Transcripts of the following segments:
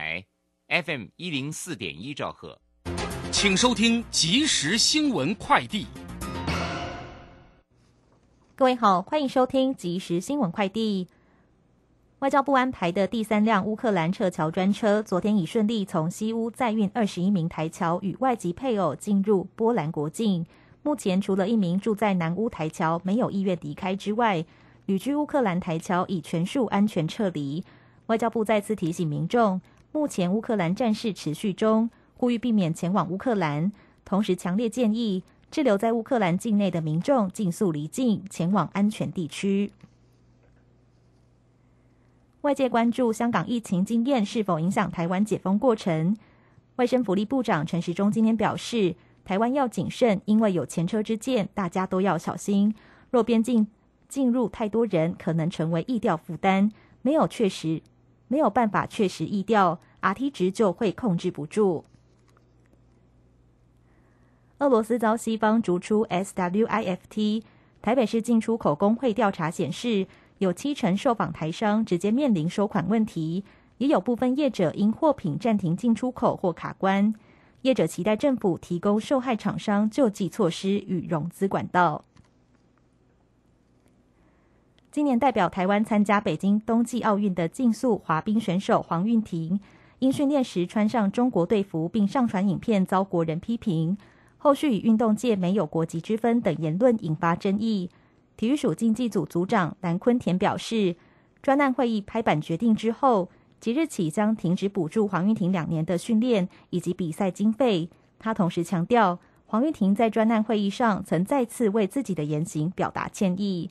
台，FM 一零四点一兆赫，请收听即时新闻快递。各位好，欢迎收听即时新闻快递。外交部安排的第三辆乌克兰撤侨专车，昨天已顺利从西乌载运二十一名台侨与外籍配偶进入波兰国境。目前除了一名住在南乌台侨没有意愿离开之外，旅居乌克兰台侨已全数安全撤离。外交部再次提醒民众，目前乌克兰战事持续中，呼吁避免前往乌克兰，同时强烈建议滞留在乌克兰境内的民众尽速离境，前往安全地区。外界关注香港疫情经验是否影响台湾解封过程。卫生福利部长陈时中今天表示，台湾要谨慎，因为有前车之鉴，大家都要小心。若边境进入太多人，可能成为疫调负担，没有确实没有办法确实疫调，RT 值就会控制不住。俄罗斯遭西方逐出 SWIFT，台北市进出口工会调查显示。有七成受访台商直接面临收款问题，也有部分业者因货品暂停进出口或卡关。业者期待政府提供受害厂商救济措施与融资管道。今年代表台湾参加北京冬季奥运的竞速滑冰选手黄韵婷，因训练时穿上中国队服并上传影片遭国人批评，后续与运动界没有国籍之分等言论引发争议。体育署竞技组组长蓝坤田表示，专案会议拍板决定之后，即日起将停止补助黄玉婷两年的训练以及比赛经费。他同时强调，黄玉婷在专案会议上曾再次为自己的言行表达歉意。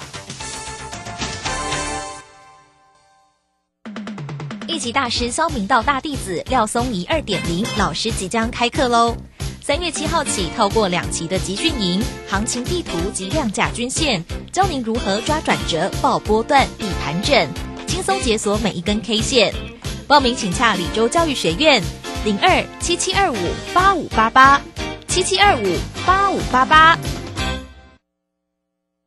一级大师肖明道大弟子廖松怡二点零老师即将开课喽！三月七号起，透过两期的集训营、行情地图及量价均线，教您如何抓转折、报波段、避盘整，轻松解锁每一根 K 线。报名请洽李州教育学院，零二七七二五八五八八七七二五八五八八。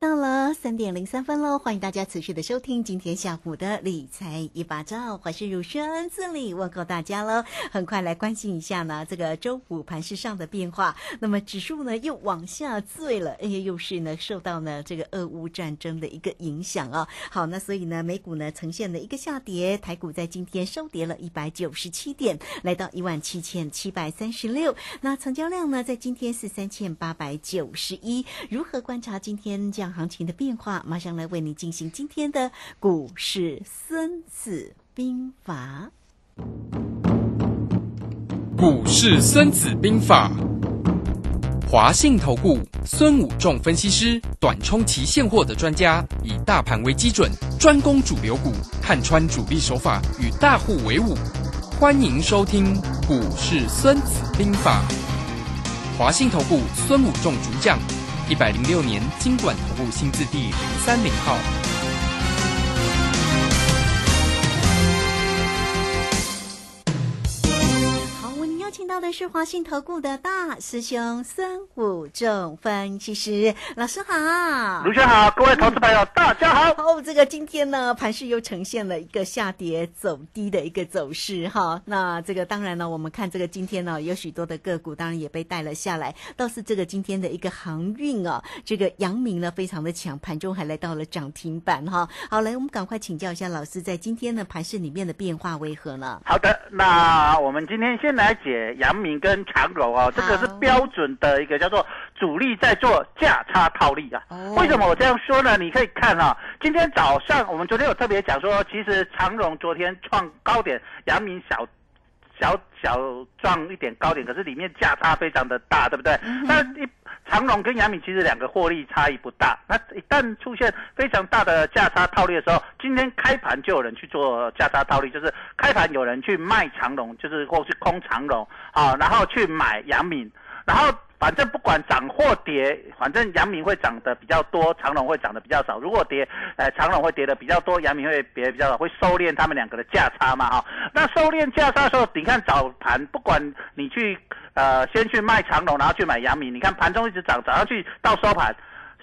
到了三点零三分喽，欢迎大家持续的收听今天下午的理财一把照，我是如轩，这里问候大家喽。很快来关心一下呢，这个周五盘市上的变化。那么指数呢又往下坠了，哎，又是呢受到呢这个俄乌战争的一个影响啊。好，那所以呢美股呢呈现了一个下跌，台股在今天收跌了一百九十七点，来到一万七千七百三十六。那成交量呢在今天是三千八百九十一。如何观察今天这样？行情的变化，马上来为你进行今天的股市《孙子兵法》。股市《孙子兵法》，华信投顾孙武仲分析师，短冲期现货的专家，以大盘为基准，专攻主流股，看穿主力手法，与大户为伍。欢迎收听《股市《孙子兵法》，华信投顾孙武仲主讲。一百零六年金管投顾新字第零三零号。到的是华信投顾的大师兄孙武仲分析师老师好，卢轩好，各位投资朋友大家好。哦，这个今天呢，盘势又呈现了一个下跌走低的一个走势哈。那这个当然呢，我们看这个今天呢，有许多的个股当然也被带了下来，倒是这个今天的一个航运啊，这个阳明呢非常的强，盘中还来到了涨停板哈。好，来我们赶快请教一下老师，在今天的盘市里面的变化为何呢？好的，那我们今天先来解阳明跟长荣哦，这个是标准的一个叫做主力在做价差套利啊。哦为什么我这样说呢？你可以看啊，今天早上我们昨天有特别讲说，其实长荣昨天创高点，阳明小。小小赚一点高点，可是里面价差非常的大，对不对？那一长荣跟阳明其实两个获利差异不大，那一旦出现非常大的价差套利的时候，今天开盘就有人去做价差套利，就是开盘有人去卖长荣，就是或是空长荣，啊，然后去买阳明，然后反正不管涨或跌，反正阳明会涨得比较多，长荣会涨得比较少。如果跌，呃，长荣会跌得比较多，阳明会跌得比较少，会收敛他们两个的价差嘛，哈、那收敛价差的时候，你看早盘，不管你去呃先去卖长龙，然后去买阳明，你看盘中一直涨，涨上去到收盘。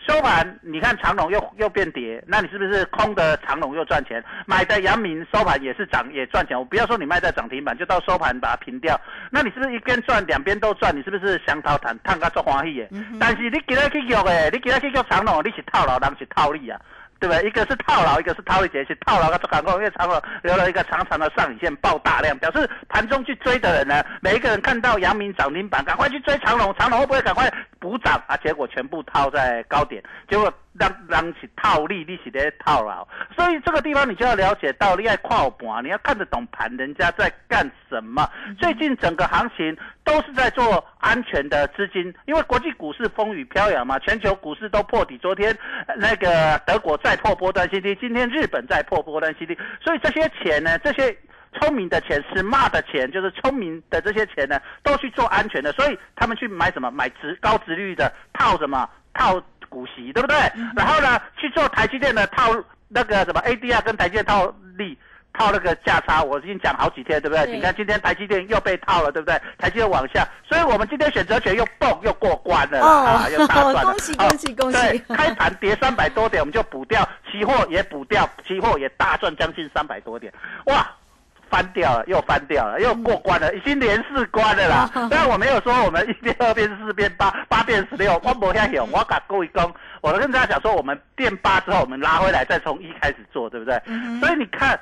收盘，你看长龙又又变跌，那你是不是空的长龙又赚钱？买的阳明收盘也是涨也赚钱。我不要说你卖在涨停板，就到收盘把它平掉，那你是不是一边赚两边都赚？你是不是想掏谈探个做欢喜的？但是你今日去约诶，你今日去约长龙，你是套牢，人是套利啊。对不对？一个是套牢，一个是套利节，是套牢的做港股，因为长龙留了一个长长的上影线爆大量，表示盘中去追的人呢，每一个人看到阳明涨停板，赶快去追长龙，长龙会不会赶快补涨啊？结果全部套在高点，结果让让起套利，利息在套牢，所以这个地方你就要了解到，你要跨盘，你要看得懂盘，人家在干什么。最近整个行情都是在做安全的资金，因为国际股市风雨飘摇嘛，全球股市都破底，昨天呃那个德国再破波段新低，今天日本再破波段新低，所以这些钱呢，这些。聪明的钱，smart 的钱，就是聪明的这些钱呢，都去做安全的，所以他们去买什么？买值高值率的，套什么？套股息，对不对？然后呢，去做台积电的套那个什么 ADR 跟台积电套利。套那个价差，我已经讲好几天，对不对？对你看今天台积电又被套了，对不对？台积电往下，所以我们今天选择权又蹦又过关了，哦啊，又大赚了。恭喜好恭喜恭喜对，开盘跌三百多点，我们就补掉，期货也补掉，期货也大赚将近三百多点，哇！翻掉了，又翻掉了，又过关了，已经连四关了啦。虽然我没有说我们一变、二变、四变、八，八变十六，我不遐有，我敢故一攻，我跟大家讲说，我们变八之后，我们拉回来，再从一开始做，对不对？所以你看。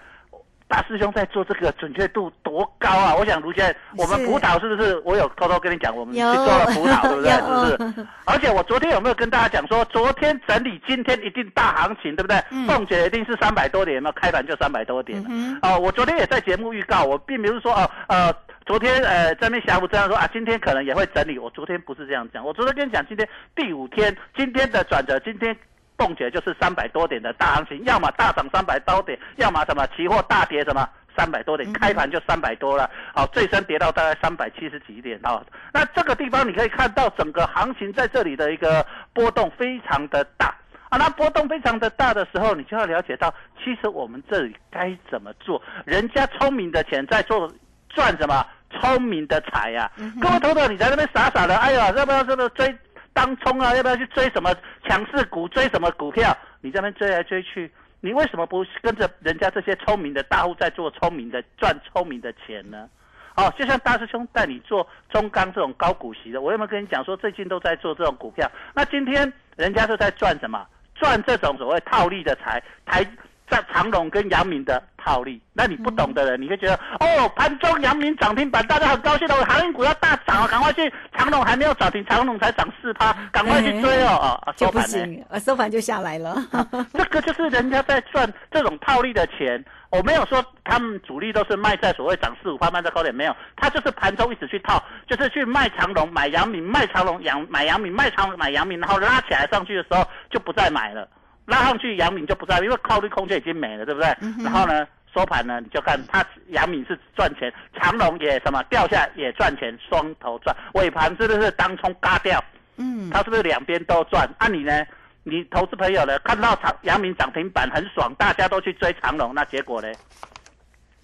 大师兄在做这个准确度多高啊！我想卢先，我们是辅导是不是？我有偷偷跟你讲，我们去有做了辅导，对不对？是不是？而且我昨天有没有跟大家讲说，昨天整理，今天一定大行情，对不对？嗯凤姐一定是三百多点，有没有？开盘就三百多点。哦、我昨天也在节目预告，我并不是说哦呃，昨天呃在那边霞湖这样说啊，今天可能也会整理。我昨天不是这样讲，我昨天跟你讲，今天第五天，今天的转折，今天。凤姐就是三百多点的大行情，要么大涨三百多点，要么什么期货大跌什么三百多点，开盘就三百多了，好，最深跌到大概三百七十几点啊。那这个地方你可以看到整个行情在这里的一个波动非常的大啊。那波动非常的大的时候，你就要了解到，其实我们这里该怎么做？人家聪明的钱在做赚什么？聪明的财呀、各位头头，你在那边傻傻的，哎呀，要不要这个追当冲啊？要不要去追什么强势股？追什么股票？你这边追来追去，你为什么不跟着人家这些聪明的大户在做聪明的赚聪明的钱呢？哦，就像大师兄带你做中钢这种高股息的，我有没有跟你讲说最近都在做这种股票？那今天人家是在赚什么？赚这种所谓套利的财，台在长隆跟阳明的套利。那你不懂的人，你会觉得哦，盘中阳明涨停板，大家很高兴的，我航运股要大涨啊，赶快去长隆还没有涨停，长隆才涨四趴，赶快去追哦啊！啊就不收盘呢？行，呃，收盘就下来了。这个就是人家在赚这种套利的钱。我没有说他们主力都是卖在所谓涨四五趴卖在高点，没有，他就是盘中一直去套，就是去卖长龙买阳明，卖长龙阳买阳明，卖长买阳明，然后拉起来上去的时候就不再买了，拉上去阳明就不在，因为考虑空间已经没了，对不对？然后呢？收盘呢，你就看它阳明是赚钱，长龙也什么掉下来也赚钱，双头赚。尾盘是不是当冲嘎掉？嗯，它是不是两边都赚？啊，你呢？你投资朋友呢？看到长阳明涨停板很爽，大家都去追长龙，那结果呢？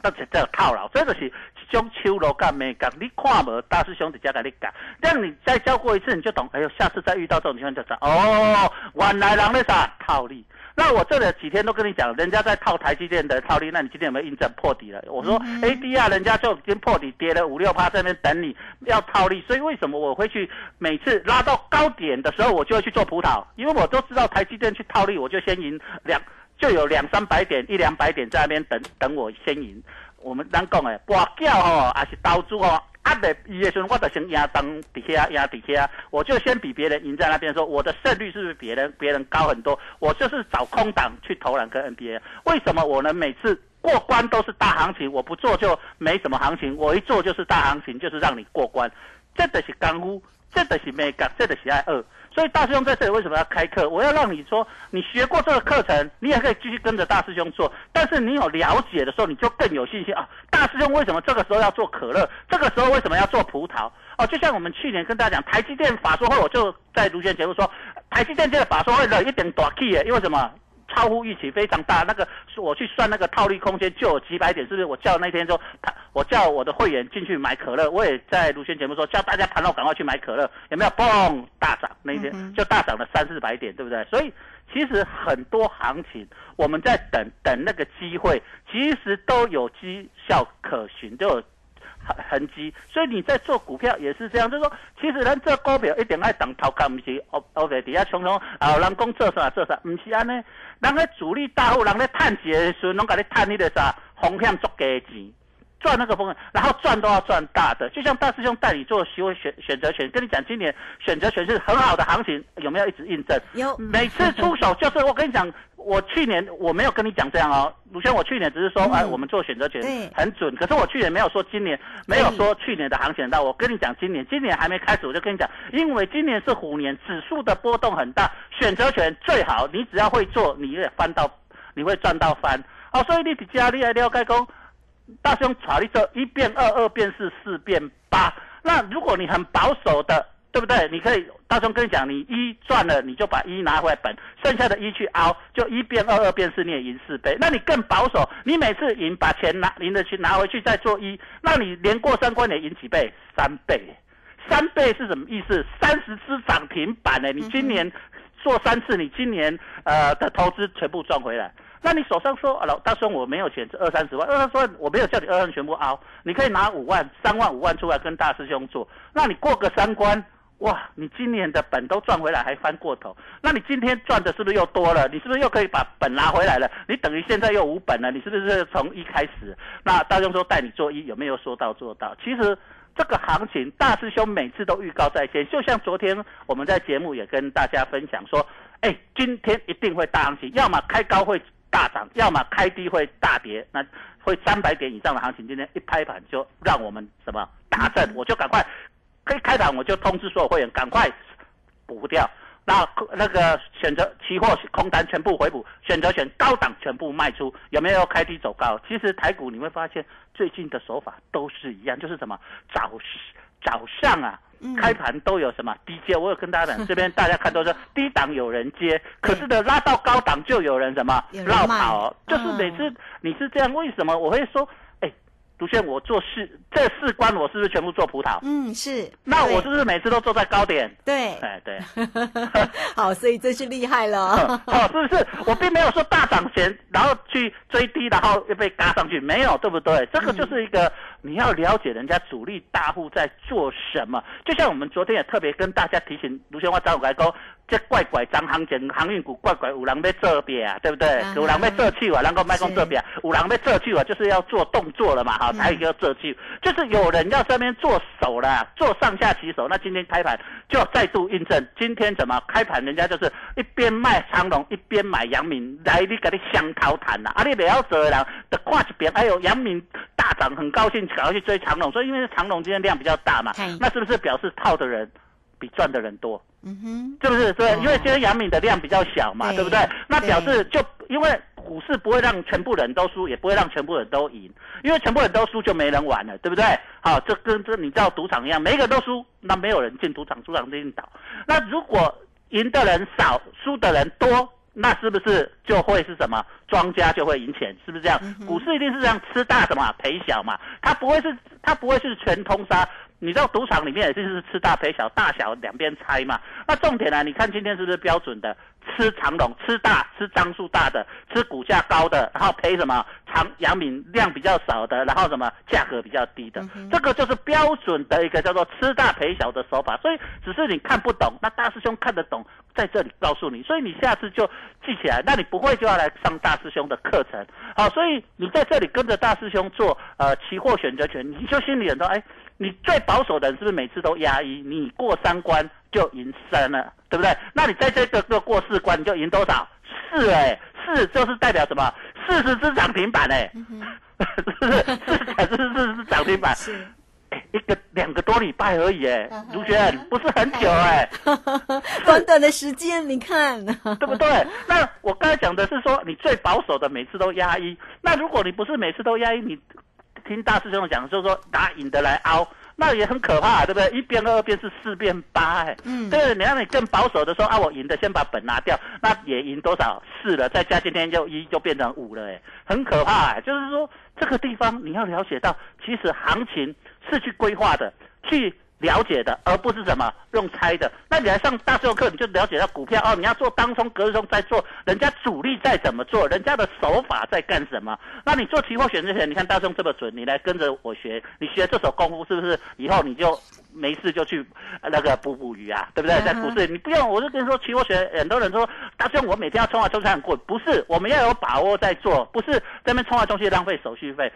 那这这套牢，这个是种手路干没干，你看无大师兄直接给你讲，这样你再教过一次，你就懂。哎呦，下次再遇到这种情况就知道，哦，原来人咧啥套利。那我这里几天都跟你讲，人家在套台积电的套利，那你今天有没有印证破底了？我说 ADR 人家就已经破底，跌了五六趴，在那边等你要套利。所以为什么我会去每次拉到高点的时候，我就会去做葡萄？因为我都知道台积电去套利，我就先赢两，就有两三百点、一两百点在那边等等我先赢。我们咱讲诶，博缴吼，还是投资吼，压的伊的时候，我就先压当底下压底下，我就先比别人赢在那边，说我的胜率是不是别人别人高很多？我就是找空档去投篮跟 NBA。为什么我呢？每次过关都是大行情，我不做就没什么行情，我一做就是大行情，就是让你过关。这的是功夫，这的是美感，这的是爱二。所以大师兄在这里为什么要开课？我要让你说，你学过这个课程，你也可以继续跟着大师兄做。但是你有了解的时候，你就更有信心啊！大师兄为什么这个时候要做可乐？这个时候为什么要做葡萄？哦，就像我们去年跟大家讲，台积电法说会，我就在卢轩节目说，台积电这个法说会了一点短气耶，因为什么？超乎预期非常大，那个我去算那个套利空间就有几百点，是不是？我叫那天说，他我叫我的会员进去买可乐，我也在卢轩节目说，叫大家盘后赶快去买可乐，有没有？嘣，大涨那天就大涨了三四百点，对不对？所以其实很多行情我们在等等那个机会，其实都有绩效可循，都有。痕痕迹，所以你在做股票也是这样，就是说，其实咱做股票一定爱等头看，不是哦哦在底下冲冲，啊，人讲做啥做啥，不是安尼，人咧主力大户，人咧探钱的时候，拢甲你探你的啥风险足加钱，赚那个风险，然后赚都要赚大的，就像大师兄带你做学会选选择权，跟你讲今年选择权是很好的行情，有没有一直印证？有，每次出手就是我跟你讲。我去年我没有跟你讲这样哦，鲁轩，我去年只是说，哎，我们做选择权很准，可是我去年没有说今年，没有说去年的行情大。我跟你讲，今年今年还没开始，我就跟你讲，因为今年是虎年，指数的波动很大，选择权最好，你只要会做，你也翻到，你会赚到翻。好，所以你比较厉害，了解讲，大兄查你这一变二，二变四，四变八。那如果你很保守的。对不对？你可以大兄跟你讲，你一赚了，你就把一拿回来本，剩下的一去凹，就一变二，二变四，你也赢四倍。那你更保守，你每次赢把钱拿赢的去拿回去再做一，那你连过三关也赢几倍？三倍，三倍是什么意思？三十只涨停板呢？你今年做三次，你今年呃的投资全部赚回来。那你手上说老大兄我没有钱，二三十万，二三十万我没有叫你二三全部凹，你可以拿五万、三万、五万出来跟大师兄做，那你过个三关。哇，你今年的本都赚回来，还翻过头，那你今天赚的是不是又多了？你是不是又可以把本拿回来了？你等于现在又无本了，你是不是从一开始？那大兄说带你做一，有没有说到做到？其实这个行情，大师兄每次都预告在先，就像昨天我们在节目也跟大家分享说，哎，今天一定会大行情，要么开高会大涨，要么开低会大跌，那会三百点以上的行情，今天一拍板就让我们什么打正，我就赶快。可以开盘，我就通知所有会员赶快补掉，那那个选择期货空单全部回补，选择权高档全部卖出，有没有开低走高？其实台股你会发现最近的手法都是一样，就是什么早早上啊开盘都有什么低接，我有跟大家讲，这边大家看都是低档有人接，可是呢拉到高档就有人什么绕跑，就是每次你是这样，为什么我会说？独炫，我做四这四关，我是不是全部做葡萄？嗯，是。那我是不是每次都坐在高点？对，哎对。好，所以真是厉害了。哦，是不是？我并没有说大涨前，然后去追低，然后又被嘎上去，没有，对不对？这个就是一个你要了解人家主力大户在做什么。就像我们昨天也特别跟大家提醒，卢先花找我来讲。这怪怪张行情航运股怪怪有人要做别啊，对不对？有人要做去啊，然后卖空做表，有人要做去啊，就是要做动作了嘛，哈，才要做去，就是有人要这边做手了，做上下起手。那今天开盘就再度印证，今天怎么开盘？人家就是一边卖长龙，一边买阳明，来你给你相掏谈呐。啊，你不要做人的跨一边，哎呦阳明大涨，很高兴想要去追长龙，所以因为长龙今天量比较大嘛，那是不是表示套的人？比赚的人多，嗯哼，是不是？对，因为今天杨敏的量比较小嘛，对不对？那表示就因为股市不会让全部人都输，也不会让全部人都赢，因为全部人都输就没人玩了，对不对？好，这跟这你知道赌场一样，每一个都输，那没有人进赌场，赌场一定倒。那如果赢的人少，输的人多，那是不是就会是什么？庄家就会赢钱，是不是这样？股市一定是这样，吃大什么赔小嘛？它不会是。它不会是全通杀。你知道赌场里面也就是吃大赔小，大小两边拆嘛。那重点呢？你看今天是不是标准的吃长龙，吃大吃张数大的，吃股价高的，然后赔什么长阳明量比较少的，然后什么价格比较低的，这个就是标准的一个叫做吃大赔小的手法。所以只是你看不懂，那大师兄看得懂，在这里告诉你。所以你下次就记起来，那你不会就要来上大师兄的课程。好，所以你在这里跟着大师兄做呃期货选择权，你就心里很多哎。你最保守的人是不是每次都压一？你过三关就赢三了，对不对？那你在这个个过四关你就赢多少？四哎，四就是代表什么？四十只涨停板哎，是不是？四才是四十涨停板，一个两个多礼拜而已哎，卢轩不是很久哎，短短的时间你看，对不对？那我刚才讲的是说你最保守的每次都压一，那如果你不是每次都压一，你。听大师兄讲，就是说拿赢的来凹，那也很可怕，对不对？一变二变是四变八，哎，嗯，对，你让你更保守的说啊，我赢的先把本拿掉，那也赢多少四了，再加今天就一就变成五了，哎，很可怕，欸，就是说这个地方你要了解到，其实行情是去规划的，去。了解的，而不是什么用猜的。那你来上大授课，你就了解到股票哦。你要做当冲、隔日冲，在做人家主力在怎么做，人家的手法在干什么。那你做期货选择权，你看大众这么准，你来跟着我学，你学这手功夫是不是？以后你就没事就去那个捕捕鱼啊，对不对？在股市你不用，我就跟你说期货学，很多人说大兄我每天要冲啊冲才很过，不是，我们要有把握在做，不是在那边冲啊冲去浪费手续费。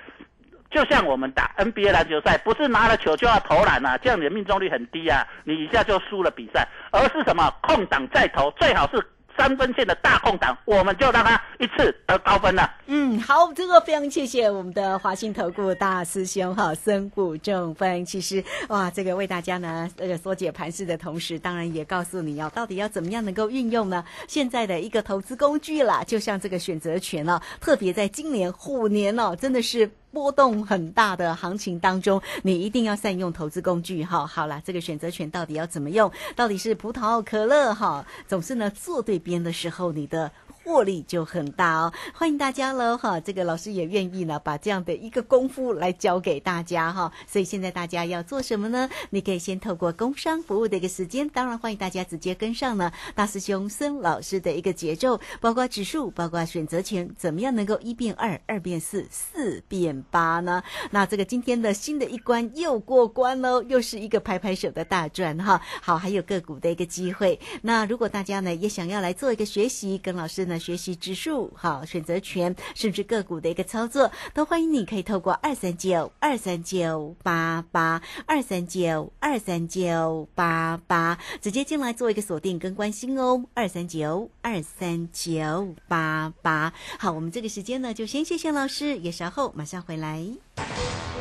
就像我们打 NBA 篮球赛，不是拿了球就要投篮啊，这样你的命中率很低啊，你一下就输了比赛，而是什么空档再投，最好是。三分线的大空档，我们就让他一次得高分了。嗯，好，这个非常谢谢我们的华信投顾大师兄哈，孙谷正分其实哇，这个为大家呢这个缩解盘势的同时，当然也告诉你要到底要怎么样能够运用呢？现在的一个投资工具啦，就像这个选择权哦，特别在今年虎年哦，真的是。波动很大的行情当中，你一定要善用投资工具哈。好了，这个选择权到底要怎么用？到底是葡萄可乐哈？总是呢，做对边的时候，你的。获利就很大哦，欢迎大家喽哈！这个老师也愿意呢，把这样的一个功夫来教给大家哈。所以现在大家要做什么呢？你可以先透过工商服务的一个时间，当然欢迎大家直接跟上呢大师兄孙老师的一个节奏，包括指数，包括选择权，怎么样能够一变二，二变四，四变八呢？那这个今天的新的一关又过关喽，又是一个拍拍手的大赚哈。好，还有个股的一个机会。那如果大家呢也想要来做一个学习，跟老师呢。学习指数好选择权，甚至个股的一个操作，都欢迎你可以透过二三九二三九八八二三九二三九八八直接进来做一个锁定跟关心哦。二三九二三九八八，好，我们这个时间呢就先谢谢老师，也稍后马上回来。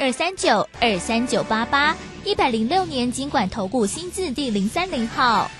二三九二三九八八，一百零六年尽管投顾新字第零三零号。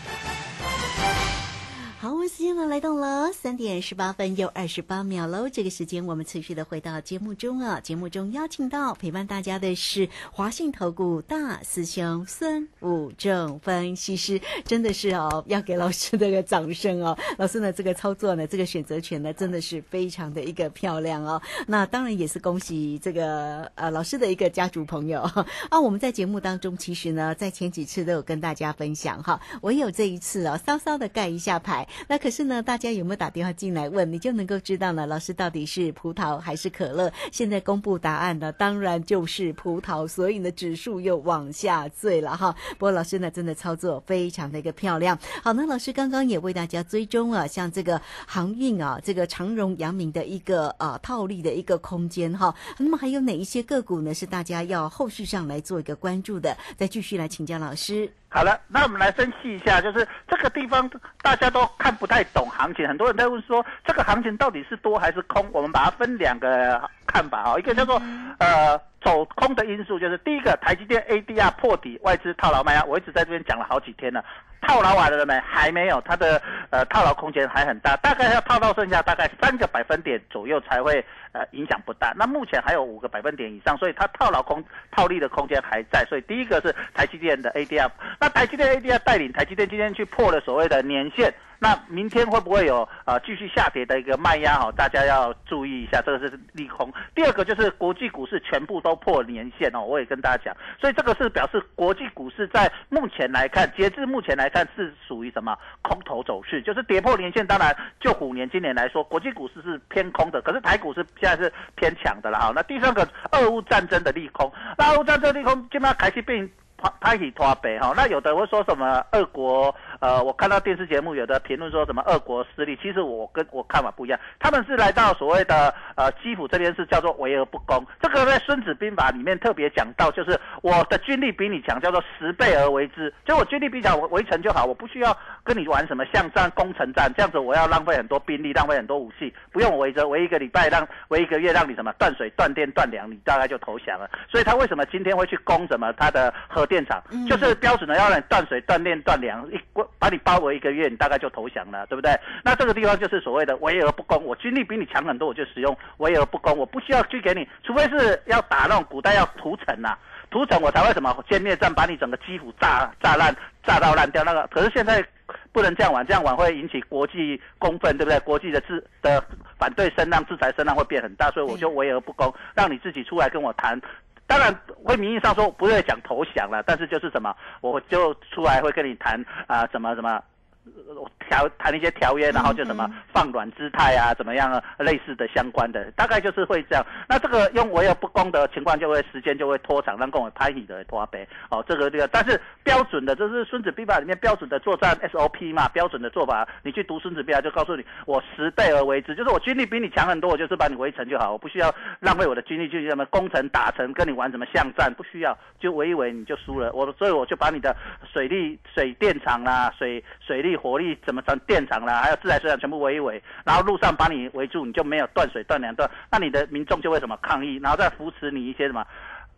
好，我们时间呢来到了三点十八分又二十八秒喽。这个时间我们持续的回到节目中啊。节目中邀请到陪伴大家的是华信投顾大师兄孙武正分析师，真的是哦，要给老师这个掌声哦。老师呢，这个操作呢，这个选择权呢，真的是非常的一个漂亮哦。那当然也是恭喜这个呃老师的一个家族朋友 啊。我们在节目当中其实呢，在前几次都有跟大家分享哈，唯有这一次哦，稍稍的盖一下牌。那可是呢，大家有没有打电话进来问？你就能够知道了，老师到底是葡萄还是可乐？现在公布答案呢，当然就是葡萄，所以呢，指数又往下坠了哈。不过老师呢，真的操作非常的一个漂亮。好，那老师刚刚也为大家追踪啊，像这个航运啊，这个长荣、阳明的一个呃套利的一个空间哈。那么还有哪一些个股呢？是大家要后续上来做一个关注的？再继续来请教老师。好了，那我们来分析一下，就是这个地方大家都看不太懂行情，很多人在问说这个行情到底是多还是空？我们把它分两个看法啊，一个叫做呃。走空的因素就是第一个，台积电 ADR 破底，外资套牢卖压，我一直在这边讲了好几天了。套牢完了没？还没有，它的呃套牢空间还很大，大概要套到剩下大概三个百分点左右才会呃影响不大。那目前还有五个百分点以上，所以它套牢空套利的空间还在。所以第一个是台积电的 ADR，那台积电 ADR 带领台积电今天去破了所谓的年线。那明天会不会有呃继续下跌的一个卖压哈？大家要注意一下，这个是利空。第二个就是国际股市全部都破年线哦，我也跟大家讲，所以这个是表示国际股市在目前来看，截至目前来看是属于什么空头走势，就是跌破年线。当然，就虎年今年来说，国际股市是偏空的，可是台股是现在是偏强的了哈。那第三个，俄乌战争的利空，那俄乌战争利空基本上开始变。他他以拖北哈，那有的会说什么俄国？呃，我看到电视节目有的评论说什么二国势力，其实我跟我看法不一样。他们是来到所谓的呃基辅这边是叫做围而不攻，这个在《孙子兵法》里面特别讲到，就是我的军力比你强，叫做十倍而为之。就我军力比较围城就好，我不需要跟你玩什么巷战、攻城战，这样子我要浪费很多兵力，浪费很多武器，不用围着围一个礼拜，让围一个月，让你什么断水、断电、断粮，你大概就投降了。所以他为什么今天会去攻什么他的核？电厂就是标准的要让你断水、断电、断粮，一把你包围一个月，你大概就投降了，对不对？那这个地方就是所谓的围而不攻。我军力比你强很多，我就使用围而不攻，我不需要去给你，除非是要打那种古代要屠城呐，屠城我才会什么歼灭战，把你整个基辅炸炸烂、炸到烂掉。那个可是现在不能这样玩，这样玩会引起国际公愤，对不对？国际的制的反对声浪、制裁声浪会变很大，所以我就围而不攻，让你自己出来跟我谈。当然，会名义上说不会讲投降了，但是就是什么，我就出来会跟你谈啊，怎么怎么。条谈一些条约，然后就什么放软姿态啊，怎么样啊，类似的相关的，大概就是会这样。那这个用围而不公的情况，就会时间就会拖长，让跟我拍你的拖呗哦。这个这个，但是标准的，这是孙子兵法里面标准的作战 SOP 嘛，标准的做法。你去读孙子兵法，就告诉你，我十倍而为之，就是我军力比你强很多，我就是把你围城就好，我不需要浪费我的军力去什么攻城打城，跟你玩什么巷战，不需要，就围一围你就输了。我所以我就把你的水利、水电厂啦、水水利。火力怎么成电厂啦，还有自来水厂全部围一围，然后路上把你围住，你就没有断水断粮断，那你的民众就会什么抗议，然后再扶持你一些什么，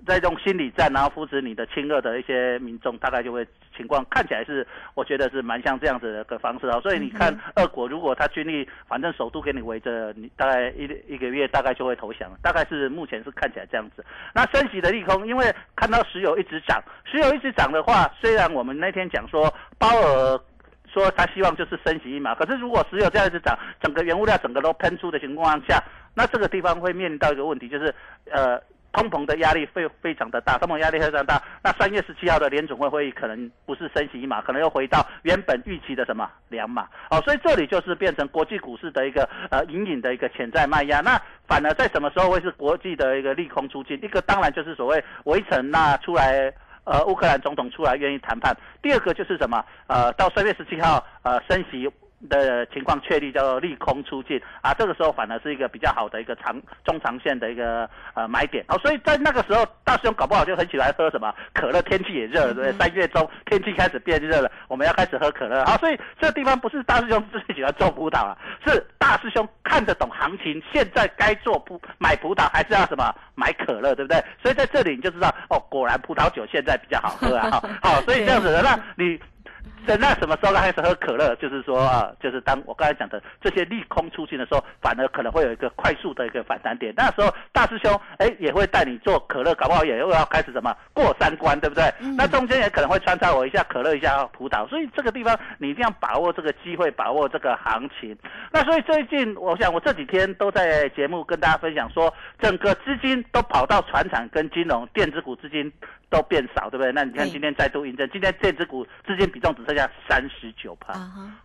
在这种心理战，然后扶持你的亲热的一些民众，大概就会情况看起来是，我觉得是蛮像这样子的个方式啊。所以你看，俄国如果他军力反正首都给你围着，你大概一一个月大概就会投降，大概是目前是看起来这样子。那升息的利空，因为看到石油一直涨，石油一直涨的话，虽然我们那天讲说鲍尔。说他希望就是升息一码，可是如果石油这样子涨，整个原物料整个都喷出的情况下，那这个地方会面临到一个问题，就是呃通膨的压力非非常的大，通膨压力非常大。那三月十七号的联总会会议可能不是升息一码，可能又回到原本预期的什么两码。哦，所以这里就是变成国际股市的一个呃隐隐的一个潜在卖压。那反而在什么时候会是国际的一个利空出尽？一个当然就是所谓围城那出来。呃，乌克兰总统出来愿意谈判。第二个就是什么？呃，到三月十七号，呃，升息。的情况确立叫做利空出尽啊，这个时候反而是一个比较好的一个长中长线的一个呃买点哦，所以在那个时候大师兄搞不好就很喜欢喝什么可乐，天气也热了，对不对？三月中天气开始变热了，我们要开始喝可乐好，所以这个地方不是大师兄最喜欢做葡萄啊，是大师兄看得懂行情，现在该做葡买葡萄还是要什么买可乐，对不对？所以在这里你就知道哦，果然葡萄酒现在比较好喝啊，好，所以这样子的那你。在那什么时候开始喝可乐？就是说啊，就是当我刚才讲的这些利空出现的时候，反而可能会有一个快速的一个反弹点。那时候大师兄哎也会带你做可乐，搞不好也又要开始什么过三关，对不对？那中间也可能会穿插我一下可乐，一下葡萄。所以这个地方你一定要把握这个机会，把握这个行情。那所以最近我想我这几天都在节目跟大家分享说，整个资金都跑到船厂跟金融电子股资金。都变少，对不对？那你看今天再度印证，今天电子股资金比重只剩下三十九趴，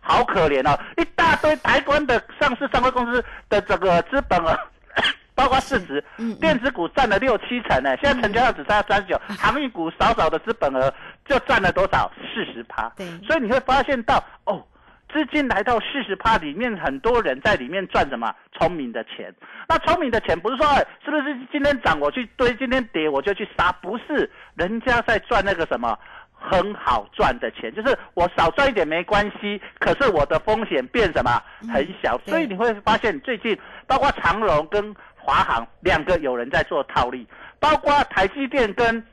好可怜哦！一大堆台湾的上市上柜公司的这个资本额，包括市值，电子股占了六七成呢。现在成交量只剩下三十九，航运股少少的资本额就占了多少？四十趴。对，所以你会发现到哦。资金来到四十趴里面，很多人在里面赚什么聪明的钱？那聪明的钱不是说，是不是今天涨我去堆，今天跌我就去杀？不是，人家在赚那个什么很好赚的钱，就是我少赚一点没关系，可是我的风险变什么很小。所以你会发现最近包括长荣跟。华航两个有人在做套利，包括台积电跟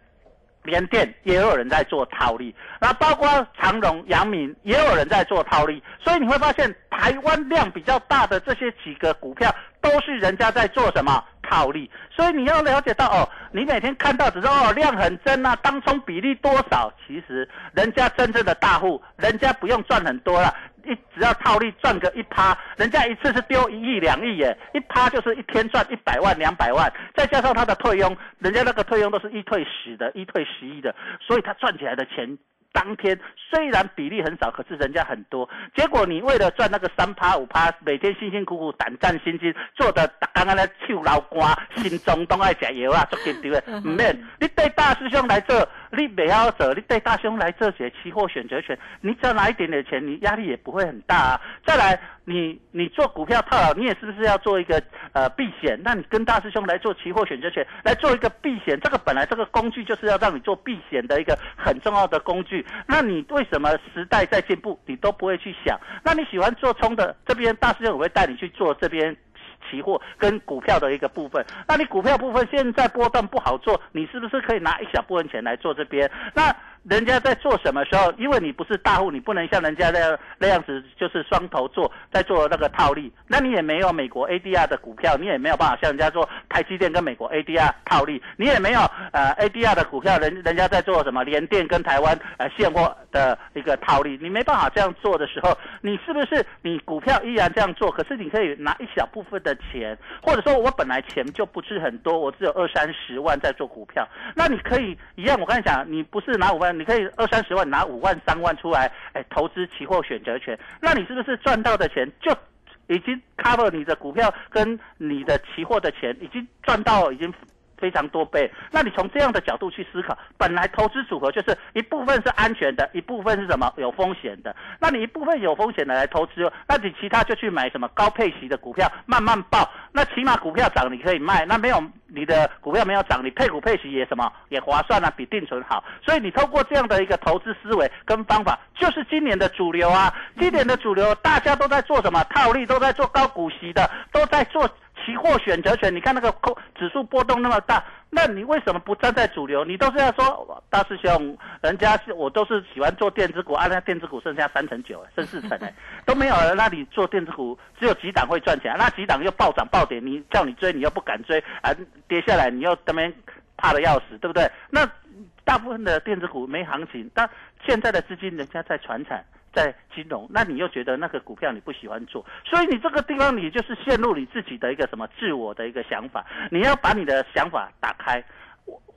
联电也有人在做套利，那包括长荣、阳明也有人在做套利，所以你会发现台湾量比较大的这些几个股票都是人家在做什么？套利，所以你要了解到哦，你每天看到只是哦量很真啊，当冲比例多少，其实人家真正的大户，人家不用赚很多了。一只要套利赚个一趴，人家一次是丢一亿两亿耶，一趴就是一天赚一百万两百万，再加上他的退佣，人家那个退佣都是一退十的，一退十一的，所以他赚起来的钱。当天虽然比例很少，可是人家很多。结果你为了赚那个三趴五趴，每天辛辛苦苦、胆战心惊，做的刚刚那手老瓜，心中都爱食药啊，做紧张的。唔免，你对大师兄来做，你不要走，你对大师兄来做些期货选择权，你只要拿一点点钱，你压力也不会很大啊。再来，你你做股票套牢，你也是不是要做一个呃避险？那你跟大师兄来做期货选择权，来做一个避险。这个本来这个工具就是要让你做避险的一个很重要的工具。那你为什么时代在进步，你都不会去想？那你喜欢做冲的这边大师兄，我会带你去做这边期货跟股票的一个部分。那你股票部分现在波动不好做，你是不是可以拿一小部分钱来做这边？那人家在做什么时候？因为你不是大户，你不能像人家那样那样子，就是双头做，在做那个套利。那你也没有美国 ADR 的股票，你也没有办法像人家做台积电跟美国 ADR 套利，你也没有呃 ADR 的股票，人人家在做什么联电跟台湾呃现货的一个套利，你没办法这样做的时候，你是不是你股票依然这样做？可是你可以拿一小部分的钱，或者说我本来钱就不是很多，我只有二三十万在做股票，那你可以一样，我跟你讲，你不是拿五万。你可以二三十万拿五万三万出来，哎，投资期货选择权，那你是不是赚到的钱就已经 cover 你的股票跟你的期货的钱，已经赚到已经非常多倍？那你从这样的角度去思考，本来投资组合就是一部分是安全的，一部分是什么有风险的？那你一部分有风险的来投资，那你其他就去买什么高配息的股票，慢慢报。那起码股票涨你可以卖，那没有。你的股票没有涨，你配股配息也什么也划算啊，比定存好。所以你透过这样的一个投资思维跟方法，就是今年的主流啊。今年的主流大家都在做什么？套利都在做高股息的，都在做期货选择权。你看那个指数波动那么大。那你为什么不站在主流？你都是要说大师兄，人家是我都是喜欢做电子股，啊，那电子股剩下三成九，剩四成哎，都没有了。那你做电子股只有几档会赚钱，那几档又暴涨暴跌，你叫你追你又不敢追啊，跌下来你又这边怕的要死，对不对？那大部分的电子股没行情，但现在的资金人家在传产。在金融，那你又觉得那个股票你不喜欢做，所以你这个地方你就是陷入你自己的一个什么自我的一个想法，你要把你的想法打开。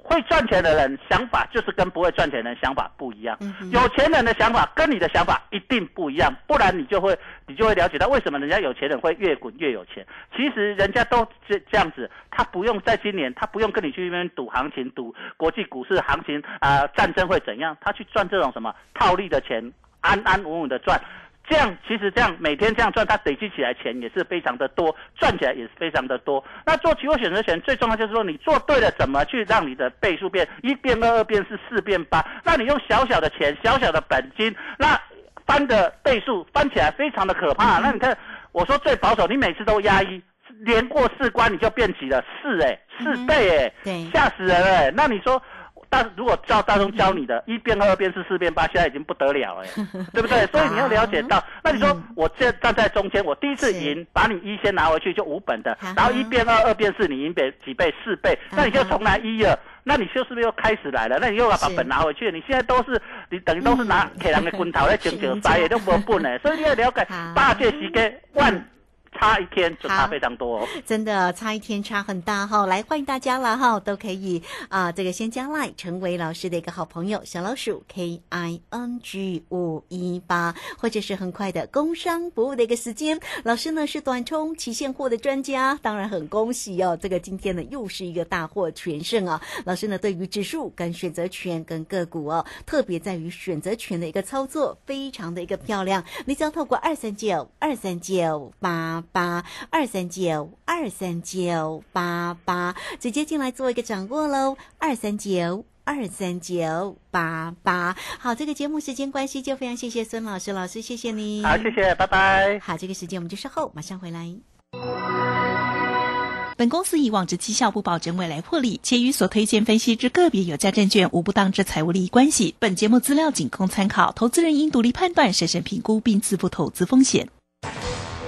会赚钱的人想法就是跟不会赚钱的人想法不一样，有钱人的想法跟你的想法一定不一样，不然你就会你就会了解到为什么人家有钱人会越滚越有钱。其实人家都这这样子，他不用在今年，他不用跟你去那边赌行情，赌国际股市行情啊，战争会怎样，他去赚这种什么套利的钱。安安稳稳的赚，这样其实这样每天这样赚，它累积起来钱也是非常的多，赚起来也是非常的多。那做期货选择权最重要就是说，你做对了，怎么去让你的倍数变一变二，二变四，四变八？那你用小小的钱，小小的本金，那翻的倍数翻起来非常的可怕。那你看，我说最保守，你每次都压一，连过四关你就变起了四哎，四倍哎，吓死人哎。那你说？但如果照大众教你的，一变二变四四变八，现在已经不得了哎，对不对？所以你要了解到，那你说我这站在中间，我第一次赢，把你一先拿回去就五本的，然后一变二，二变四，你赢倍几倍？四倍，那你就重来一了，那你就是不是又开始来了？那你又要把本拿回去？你现在都是你等于都是拿铁人的棍头在 拯救，啥也都不本呢，所以你要了解八戒时间万。差一天就差非常多，真的差一天差很大哈！来欢迎大家了哈，都可以啊，这个先加 line 成为老师的一个好朋友，小老鼠 K I N G 五一八，或者是很快的工商服务的一个时间。老师呢是短冲期现货的专家，当然很恭喜哦，这个今天呢又是一个大获全胜啊！老师呢对于指数跟选择权跟个股哦，特别在于选择权的一个操作，非常的一个漂亮。你只要透过二三九二三九八。八二三九二三九八八，直接进来做一个掌握喽。二三九二三九八八，好，这个节目时间关系，就非常谢谢孙老师，老师谢谢你。好，谢谢，拜拜。好，这个时间我们就稍后马上回来。本公司以往之绩效不保证未来获利，且与所推荐分析之个别有价证券无不当之财务利益关系。本节目资料仅供参考，投资人应独立判断、审慎评估并自负投资风险。